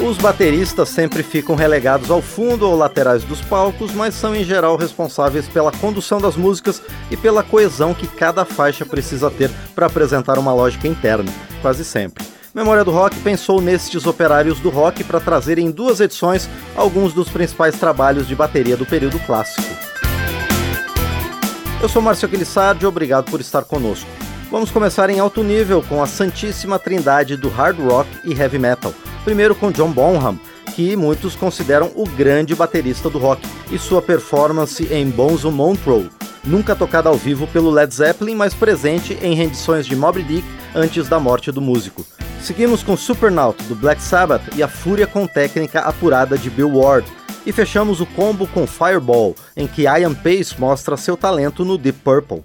Os bateristas sempre ficam relegados ao fundo ou laterais dos palcos, mas são em geral responsáveis pela condução das músicas e pela coesão que cada faixa precisa ter para apresentar uma lógica interna, quase sempre. Memória do Rock pensou nestes operários do rock para trazer em duas edições alguns dos principais trabalhos de bateria do período clássico. Eu sou Márcio Aquilissardi, obrigado por estar conosco. Vamos começar em alto nível com a santíssima trindade do hard rock e heavy metal Primeiro com John Bonham, que muitos consideram o grande baterista do rock, e sua performance em Bonzo Montreux, nunca tocada ao vivo pelo Led Zeppelin, mas presente em rendições de Moby Dick antes da morte do músico. Seguimos com Supernaut do Black Sabbath e a fúria com técnica apurada de Bill Ward. E fechamos o combo com Fireball, em que Ian Pace mostra seu talento no Deep Purple.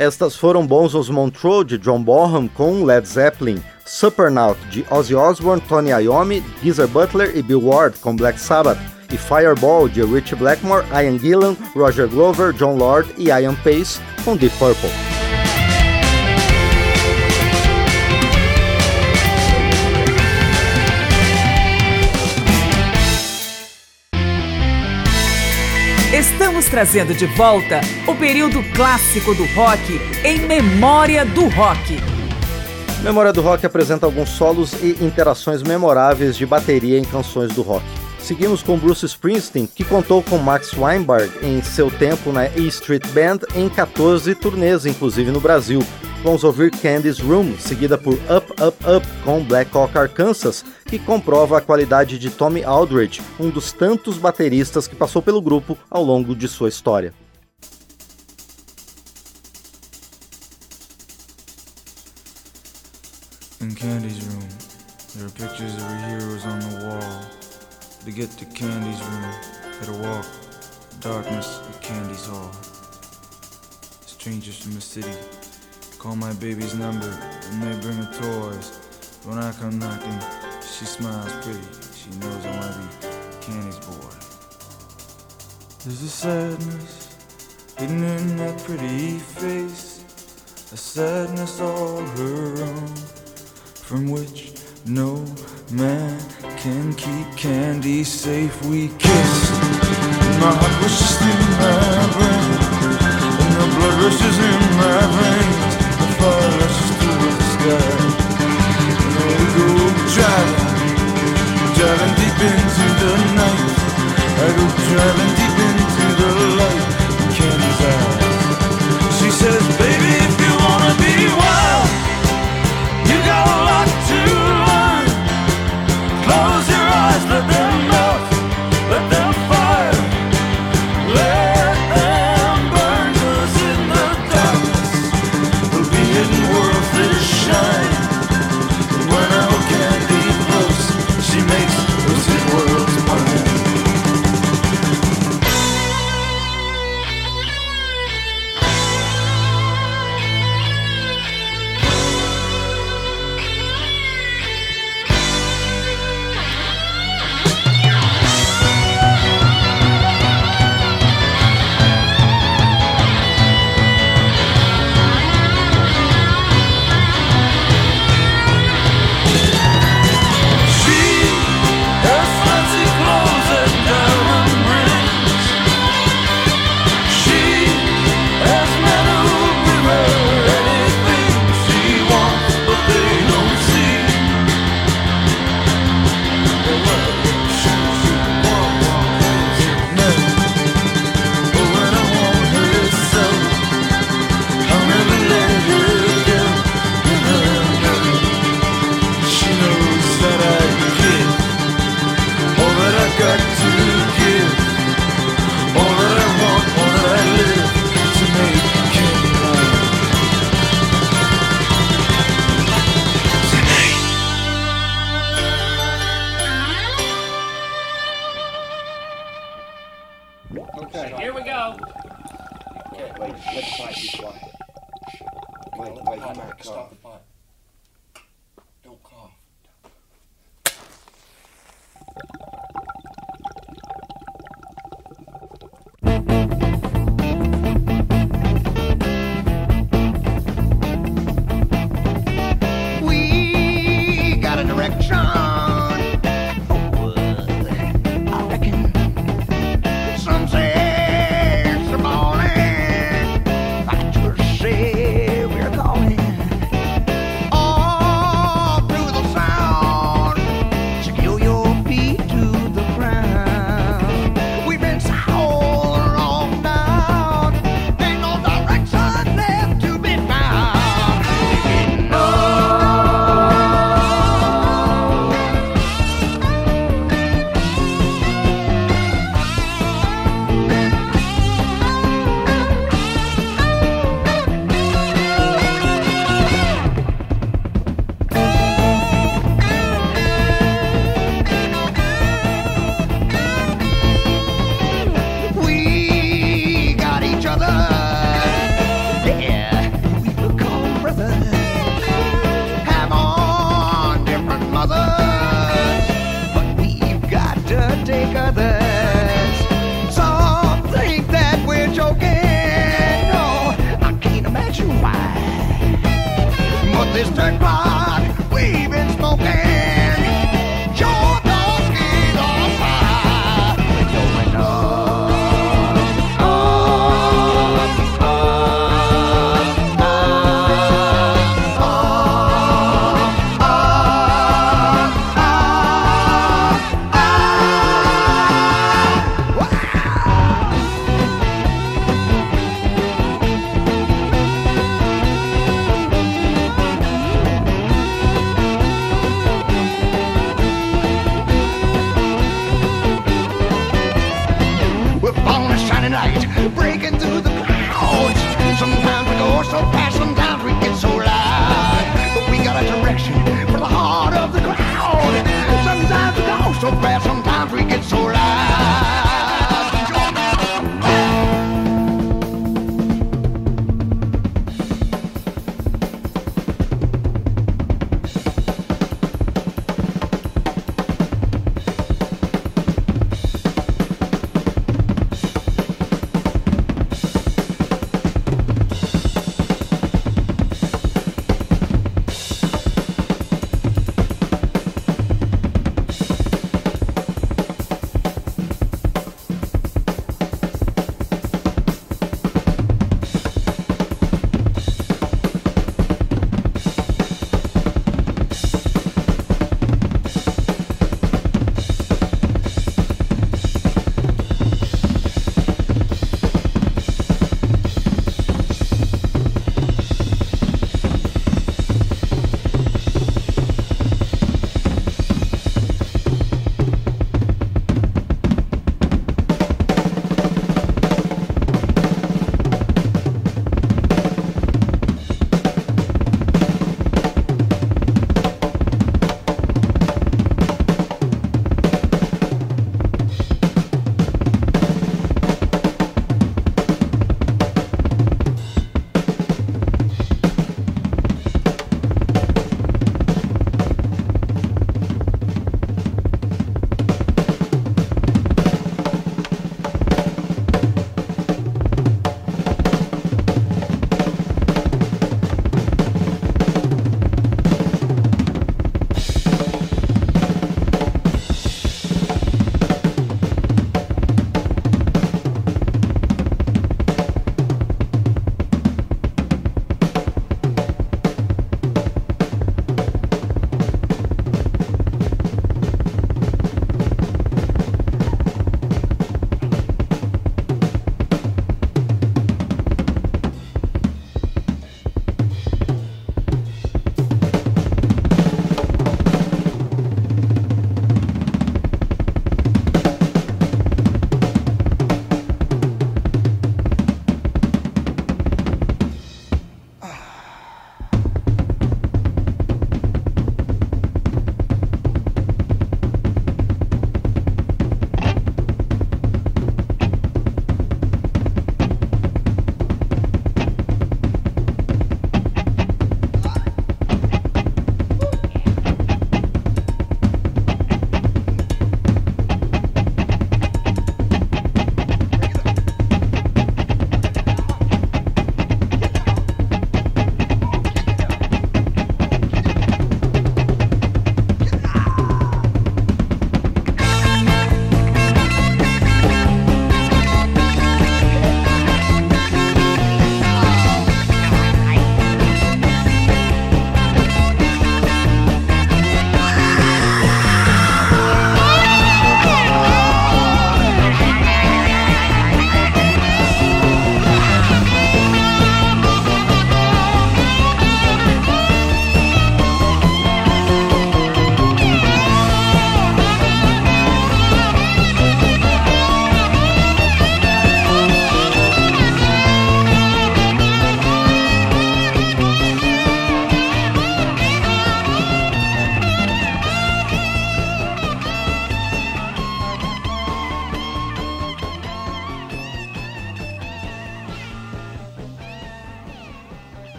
Estas foram bons os Montreux de John Bonham com Led Zeppelin, Supernaut de Ozzy Osbourne, Tony Iommi, Geezer Butler e Bill Ward com Black Sabbath, e Fireball de Rich Blackmore, Ian Gillan, Roger Glover, John Lord e Ian Pace com Deep Purple. Estamos trazendo de volta o período clássico do rock em Memória do Rock. Memória do Rock apresenta alguns solos e interações memoráveis de bateria em canções do rock. Seguimos com Bruce Springsteen, que contou com Max Weinberg em seu tempo na E Street Band em 14 turnês, inclusive no Brasil, Vamos ouvir Candy's Room, seguida por Up Up Up com Black Hawk Arkansas, que comprova a qualidade de Tommy Aldridge, um dos tantos bateristas que passou pelo grupo ao longo de sua história. In Candy's room, there are pictures of her heroes on the wall. To get to Candy's room, gotta walk darkness Candy's hall. Strangers from the city Call my baby's number and they bring her toys. When I come knocking, she smiles pretty. She knows I wanna be Candy's boy. There's a sadness hidden in that pretty face, a sadness all her own, from which no man can keep Candy safe. We kissed, and my heart rushes in my brain, and the blood rushes in my veins rushes through the sky. We go driving, driving deep into the night. I go driving deep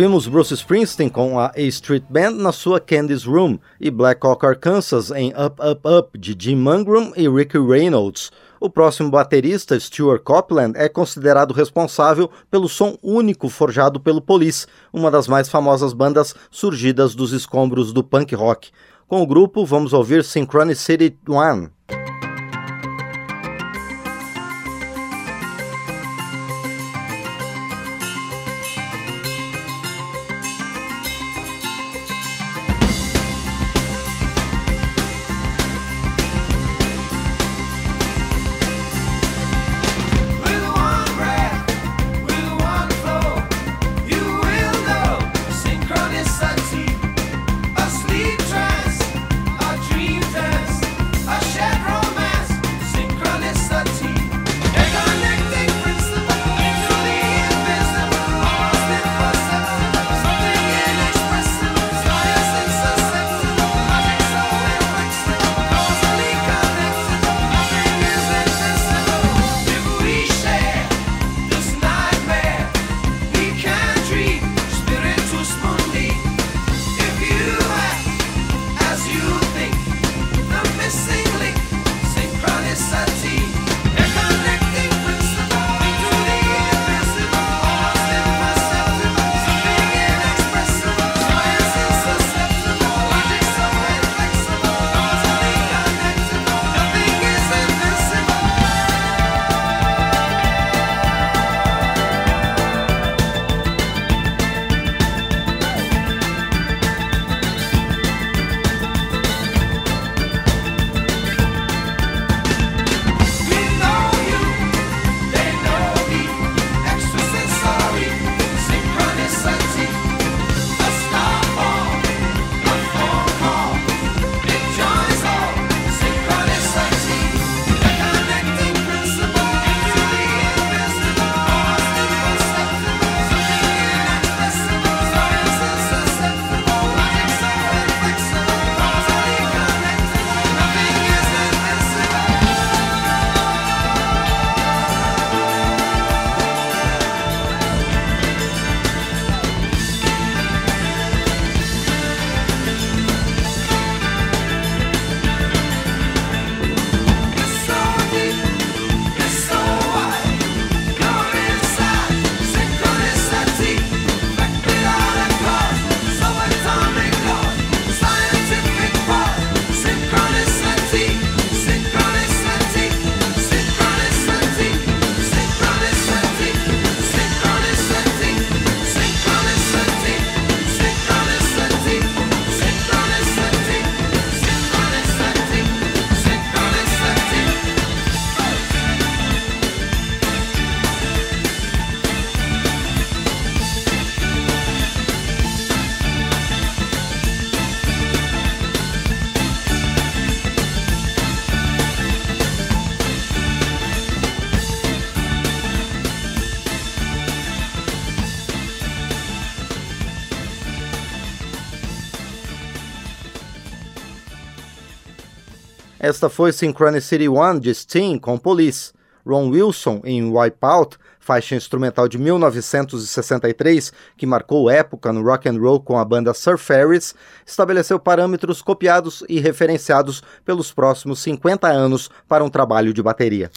Ouvimos Bruce Springsteen com a A Street Band na sua Candy's Room e Black Hawk Arkansas em Up Up Up de Jim Mangrum e Ricky Reynolds. O próximo baterista, Stuart Copeland, é considerado responsável pelo som único forjado pelo Police, uma das mais famosas bandas surgidas dos escombros do punk rock. Com o grupo, vamos ouvir Synchronicity One. Esta foi Synchronicity One de Sting com Police. Ron Wilson em Wipeout, faixa instrumental de 1963 que marcou época no rock and roll com a banda Sir Ferris, estabeleceu parâmetros copiados e referenciados pelos próximos 50 anos para um trabalho de bateria.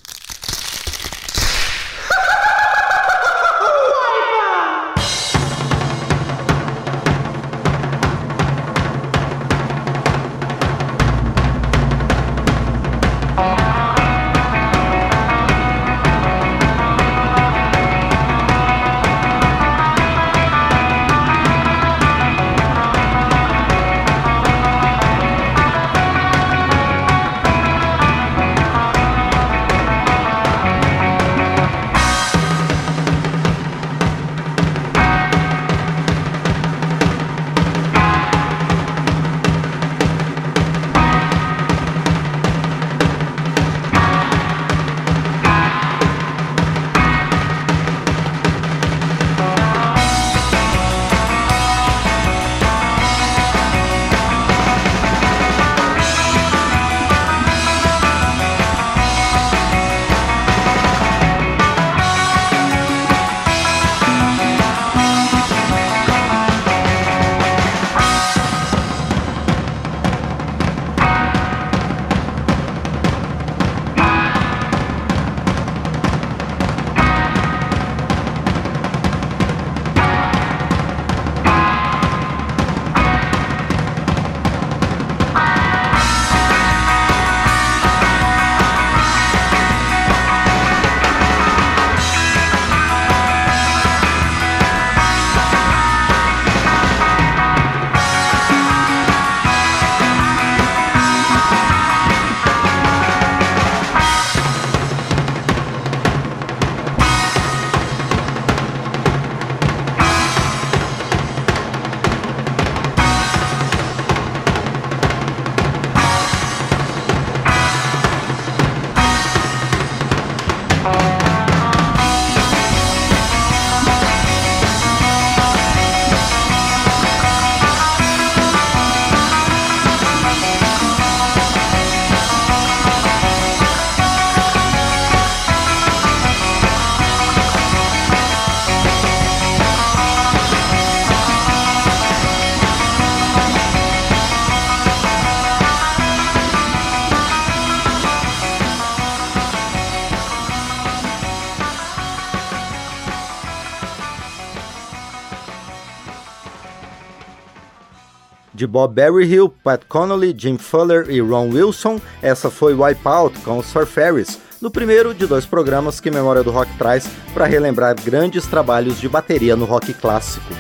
Bob Berryhill, Pat Connolly, Jim Fuller e Ron Wilson, essa foi Wipeout com os Ferris, no primeiro de dois programas que Memória do Rock traz para relembrar grandes trabalhos de bateria no rock clássico.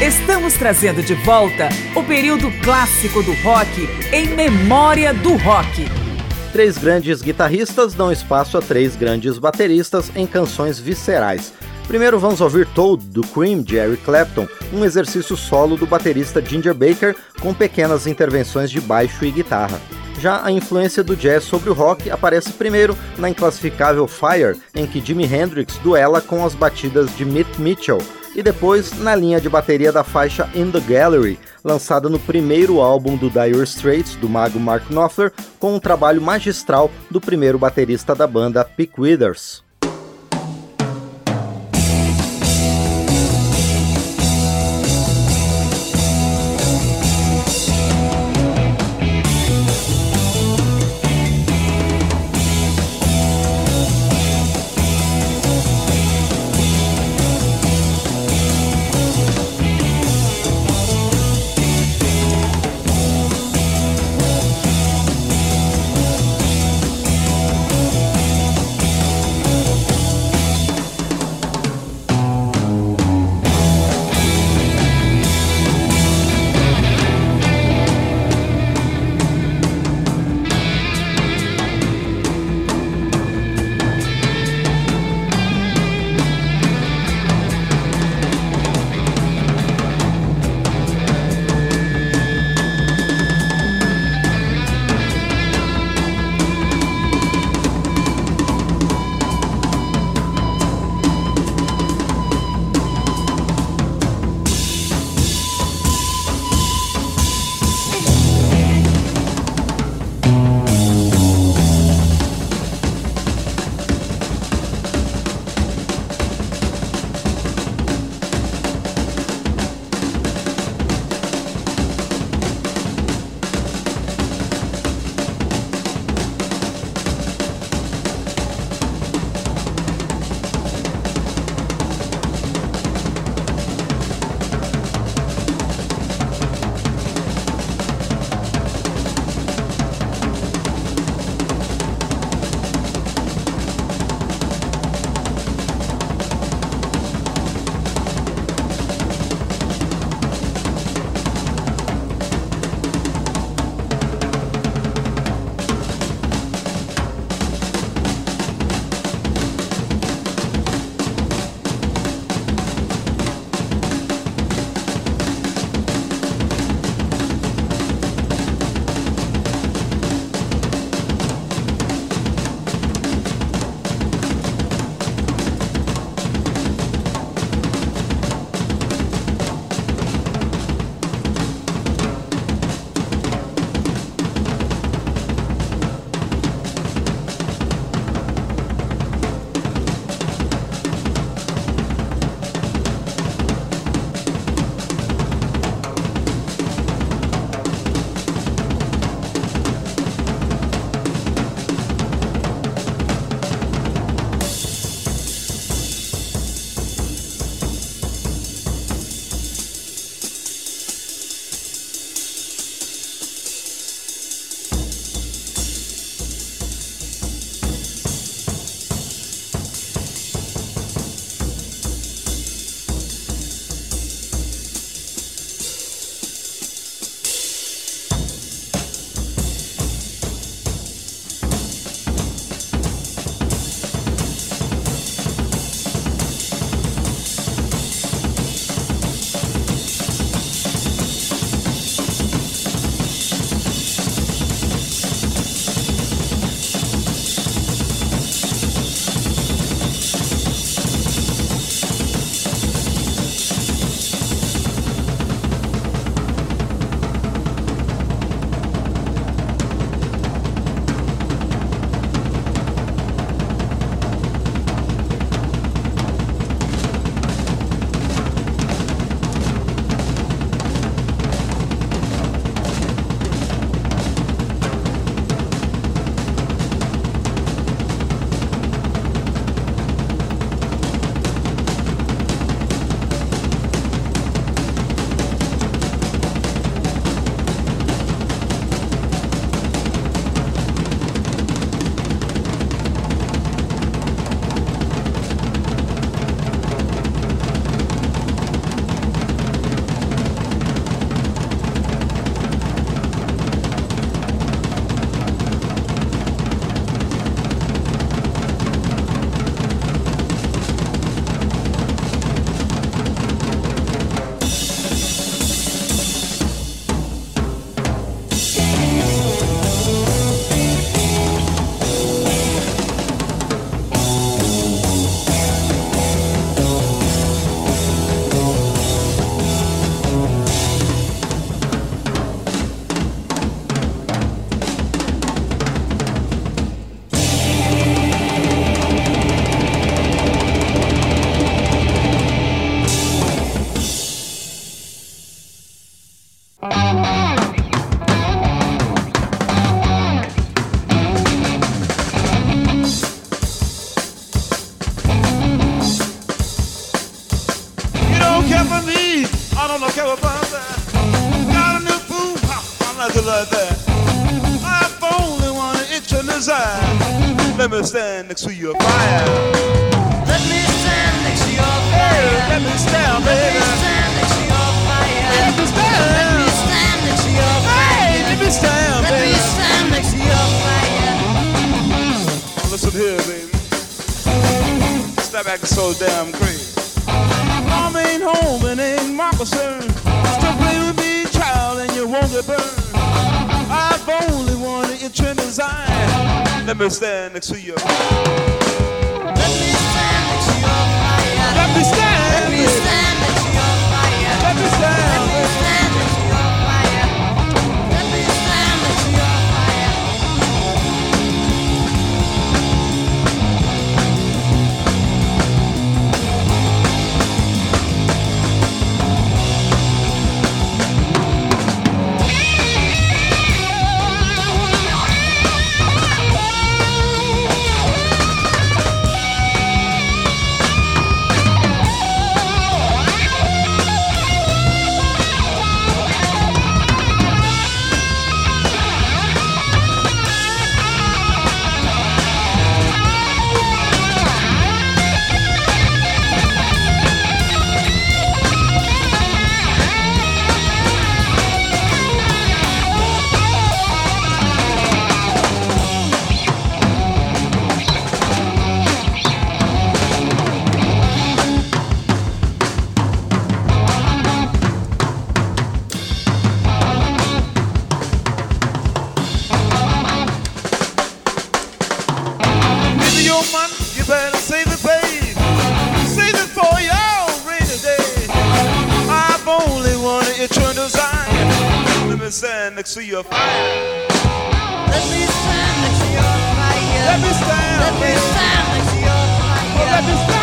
Estamos trazendo de volta o período clássico do rock em memória do rock. Três grandes guitarristas dão espaço a três grandes bateristas em canções viscerais. Primeiro vamos ouvir Toad, do Cream, Eric Clapton, um exercício solo do baterista Ginger Baker com pequenas intervenções de baixo e guitarra. Já a influência do jazz sobre o rock aparece primeiro na inclassificável Fire, em que Jimi Hendrix duela com as batidas de Mitch Mitchell, e depois na linha de bateria da faixa In the Gallery, lançada no primeiro álbum do Dire Straits, do mago Mark Knopfler, com um trabalho magistral do primeiro baterista da banda, Pick Withers. Itch. Let me stand next to your fire. Let me stand next to your fire. Hey, let me stand, Let baby. me stand next to your fire. Let me stand. Let me stand next to your fire. Hey, let me stand, Let me stand next to your fire. Listen here, baby. Stop acting so damn crazy. Mom ain't home and ain't my concern. Still play with me, child, and you won't get burned. I've only your trim design. Let me stand next to you. Let me stand next to your fire. Let me stand. Let me stand next to your fire. Let me stand. Let me stand next to your fire. Let me stand next to your fire. Let me stand, Let me stand next to your fire. Let me stand.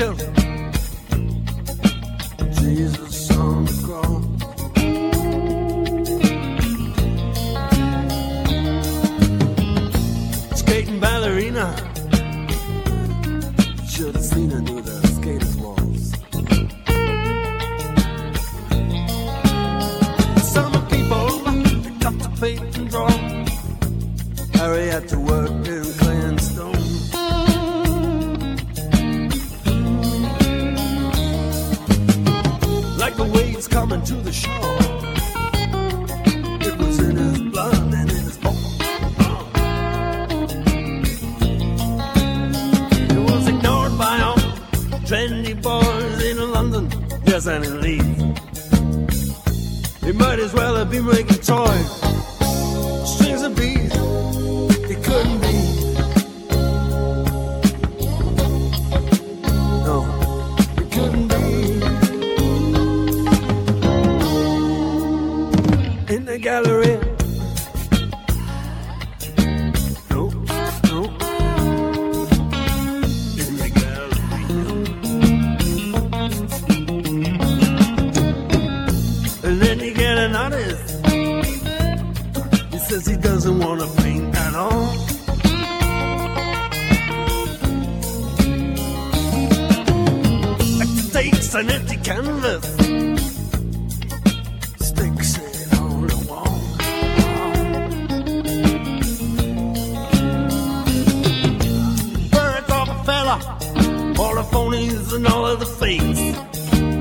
to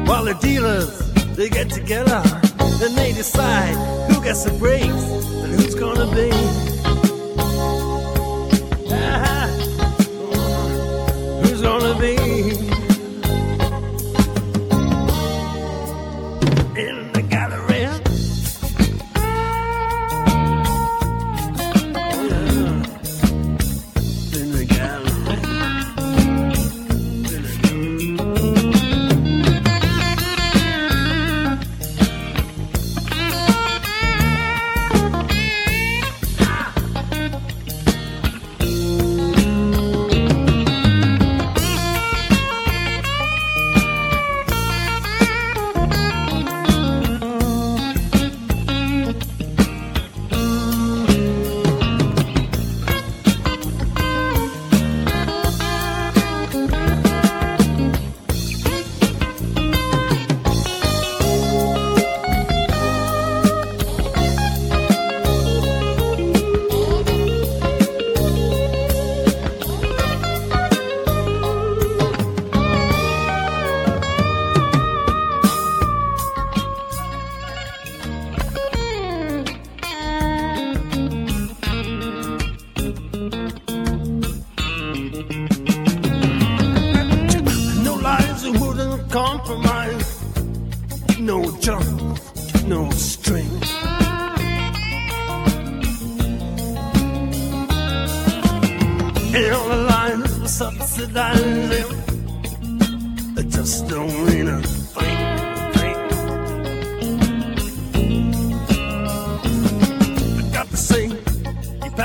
While the dealers, they get together and they decide who gets the breaks and who's gonna be. Ah, who's gonna be?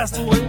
Passed away.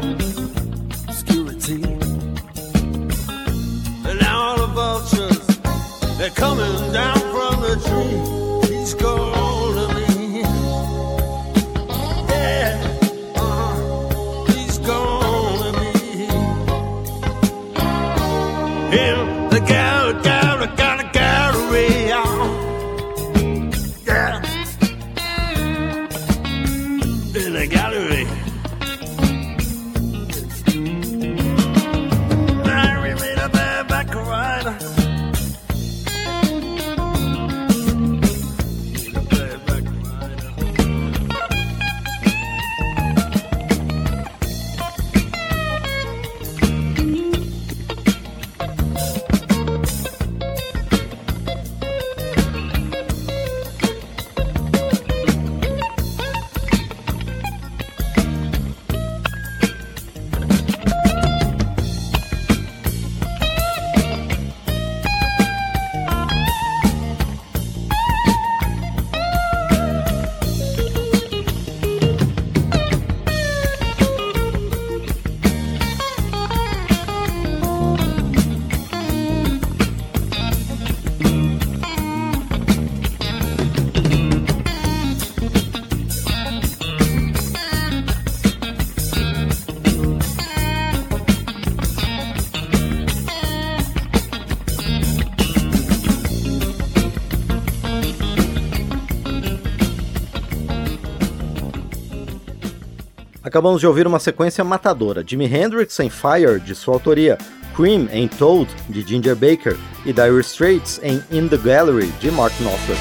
Acabamos de ouvir uma sequência matadora: Jimi Hendrix em Fire, de sua autoria, Cream em Toad, de Ginger Baker, e Dire Straits em In the Gallery, de Mark Knopfler.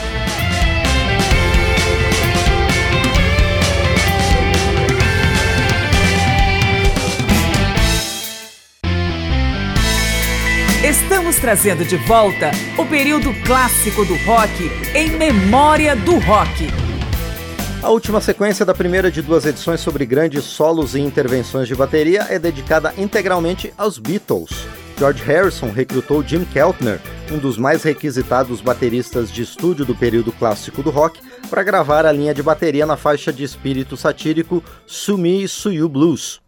Estamos trazendo de volta o período clássico do rock em memória do rock. A última sequência da primeira de duas edições sobre grandes solos e intervenções de bateria é dedicada integralmente aos Beatles. George Harrison recrutou Jim Keltner, um dos mais requisitados bateristas de estúdio do período clássico do rock, para gravar a linha de bateria na faixa de espírito satírico Sumi Suyu Blues.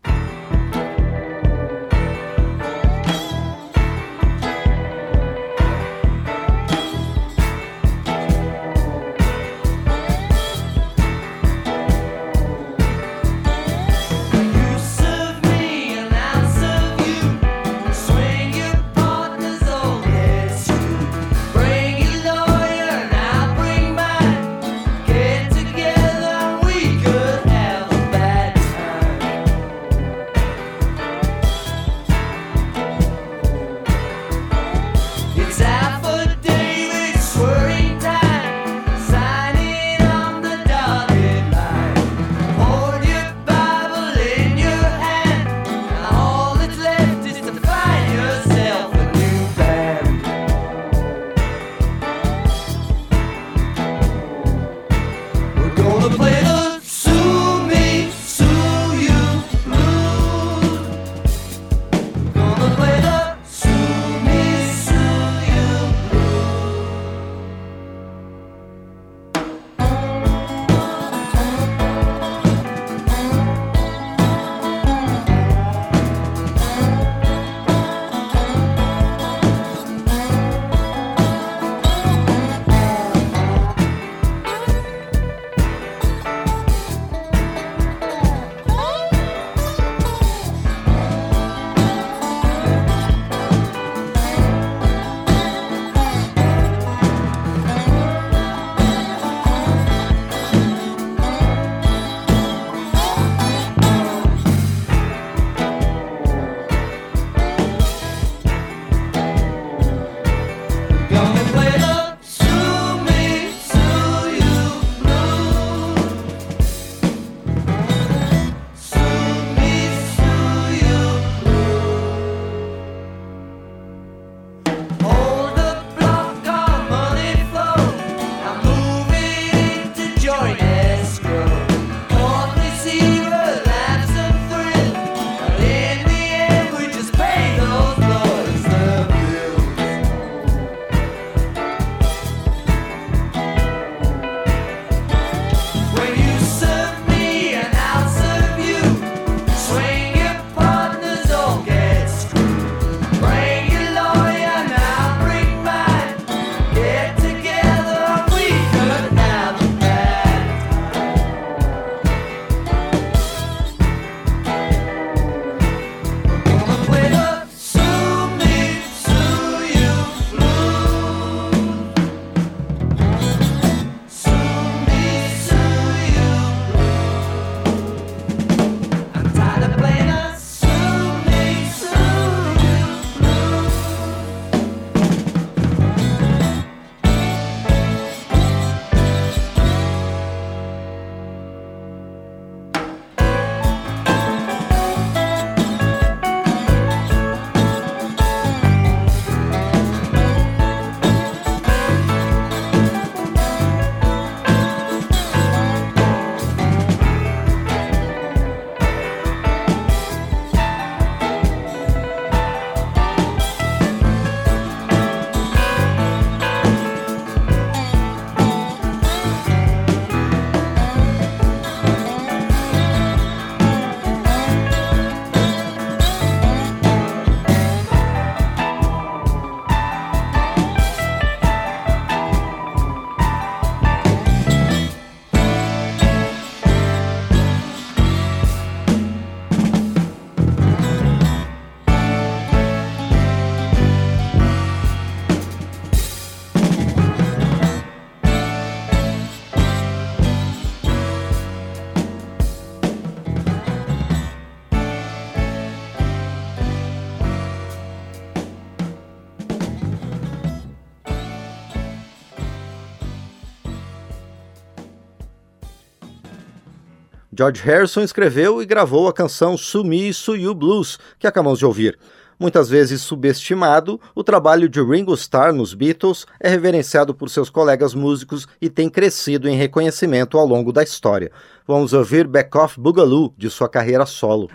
George Harrison escreveu e gravou a canção Sumi You Blues, que acabamos de ouvir. Muitas vezes subestimado, o trabalho de Ringo Starr nos Beatles é reverenciado por seus colegas músicos e tem crescido em reconhecimento ao longo da história. Vamos ouvir Back Off Boogaloo de sua carreira solo.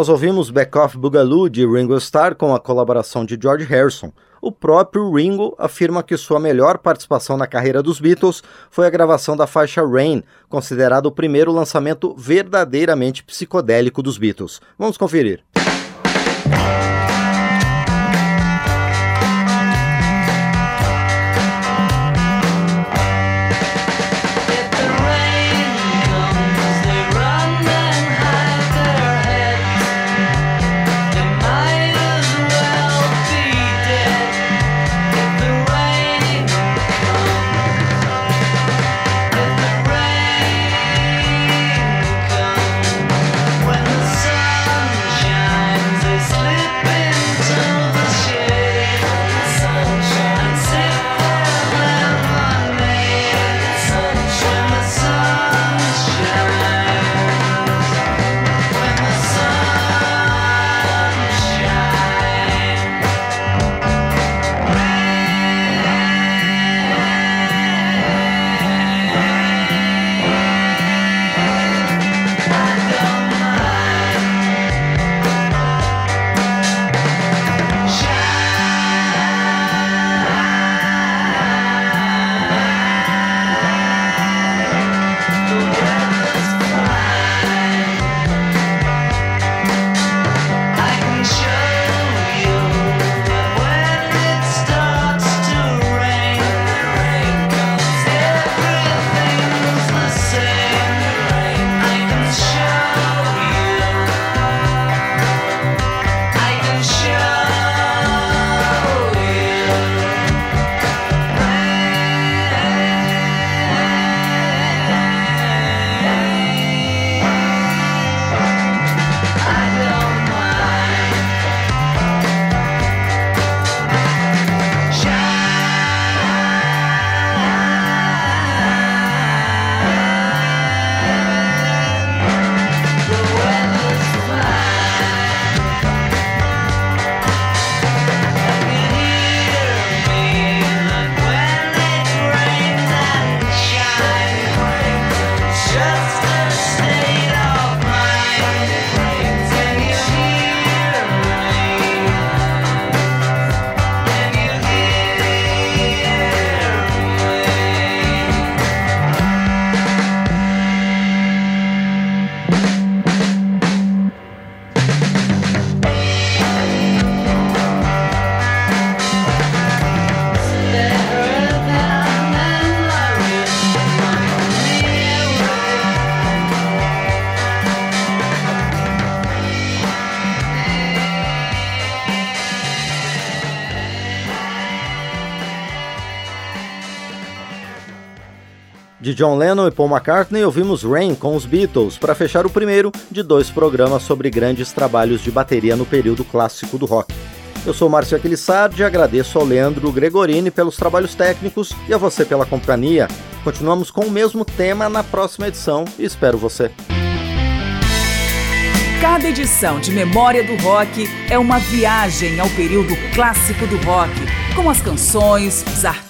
Nós ouvimos Back Off Boogaloo de Ringo Starr com a colaboração de George Harrison. O próprio Ringo afirma que sua melhor participação na carreira dos Beatles foi a gravação da faixa Rain, considerado o primeiro lançamento verdadeiramente psicodélico dos Beatles. Vamos conferir. John Lennon e Paul McCartney, ouvimos Rain com os Beatles para fechar o primeiro de dois programas sobre grandes trabalhos de bateria no período clássico do rock. Eu sou Márcio Aquilissardi e agradeço ao Leandro Gregorini pelos trabalhos técnicos e a você pela companhia. Continuamos com o mesmo tema na próxima edição e espero você. Cada edição de Memória do Rock é uma viagem ao período clássico do rock, com as canções, os artistas